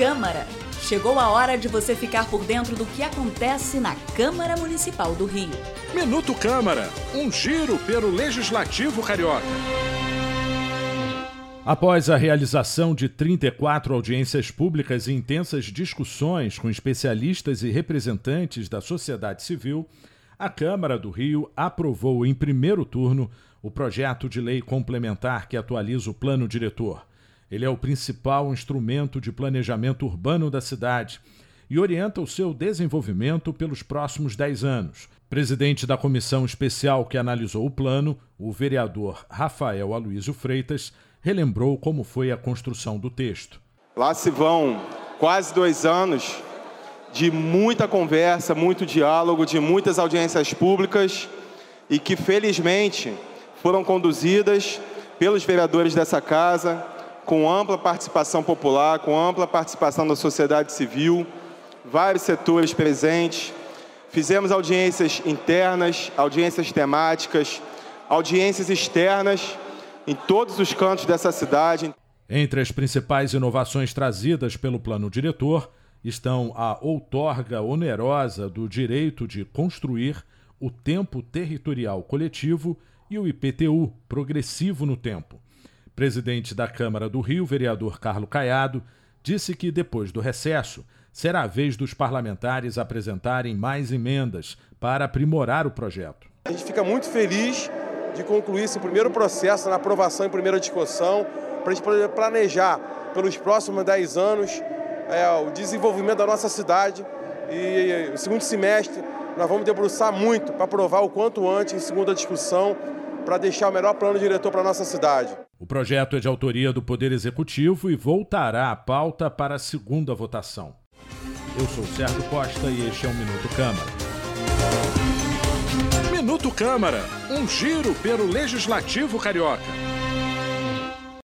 Câmara. Chegou a hora de você ficar por dentro do que acontece na Câmara Municipal do Rio. Minuto Câmara, um giro pelo Legislativo Carioca. Após a realização de 34 audiências públicas e intensas discussões com especialistas e representantes da sociedade civil, a Câmara do Rio aprovou em primeiro turno o projeto de lei complementar que atualiza o plano diretor. Ele é o principal instrumento de planejamento urbano da cidade e orienta o seu desenvolvimento pelos próximos 10 anos. Presidente da comissão especial que analisou o plano, o vereador Rafael Aloysio Freitas, relembrou como foi a construção do texto. Lá se vão quase dois anos de muita conversa, muito diálogo, de muitas audiências públicas e que felizmente foram conduzidas pelos vereadores dessa casa, com ampla participação popular, com ampla participação da sociedade civil, vários setores presentes. Fizemos audiências internas, audiências temáticas, audiências externas em todos os cantos dessa cidade. Entre as principais inovações trazidas pelo plano diretor estão a outorga onerosa do direito de construir, o tempo territorial coletivo e o IPTU, progressivo no tempo. Presidente da Câmara do Rio, vereador Carlo Caiado, disse que depois do recesso será a vez dos parlamentares apresentarem mais emendas para aprimorar o projeto. A gente fica muito feliz de concluir esse primeiro processo na aprovação em primeira discussão, para a gente poder planejar pelos próximos 10 anos é, o desenvolvimento da nossa cidade. E o segundo semestre nós vamos debruçar muito para aprovar o quanto antes em segunda discussão para deixar o melhor plano diretor para a nossa cidade. O projeto é de autoria do Poder Executivo e voltará à pauta para a segunda votação. Eu sou Sérgio Costa e este é o Minuto Câmara. Minuto Câmara, um giro pelo Legislativo Carioca.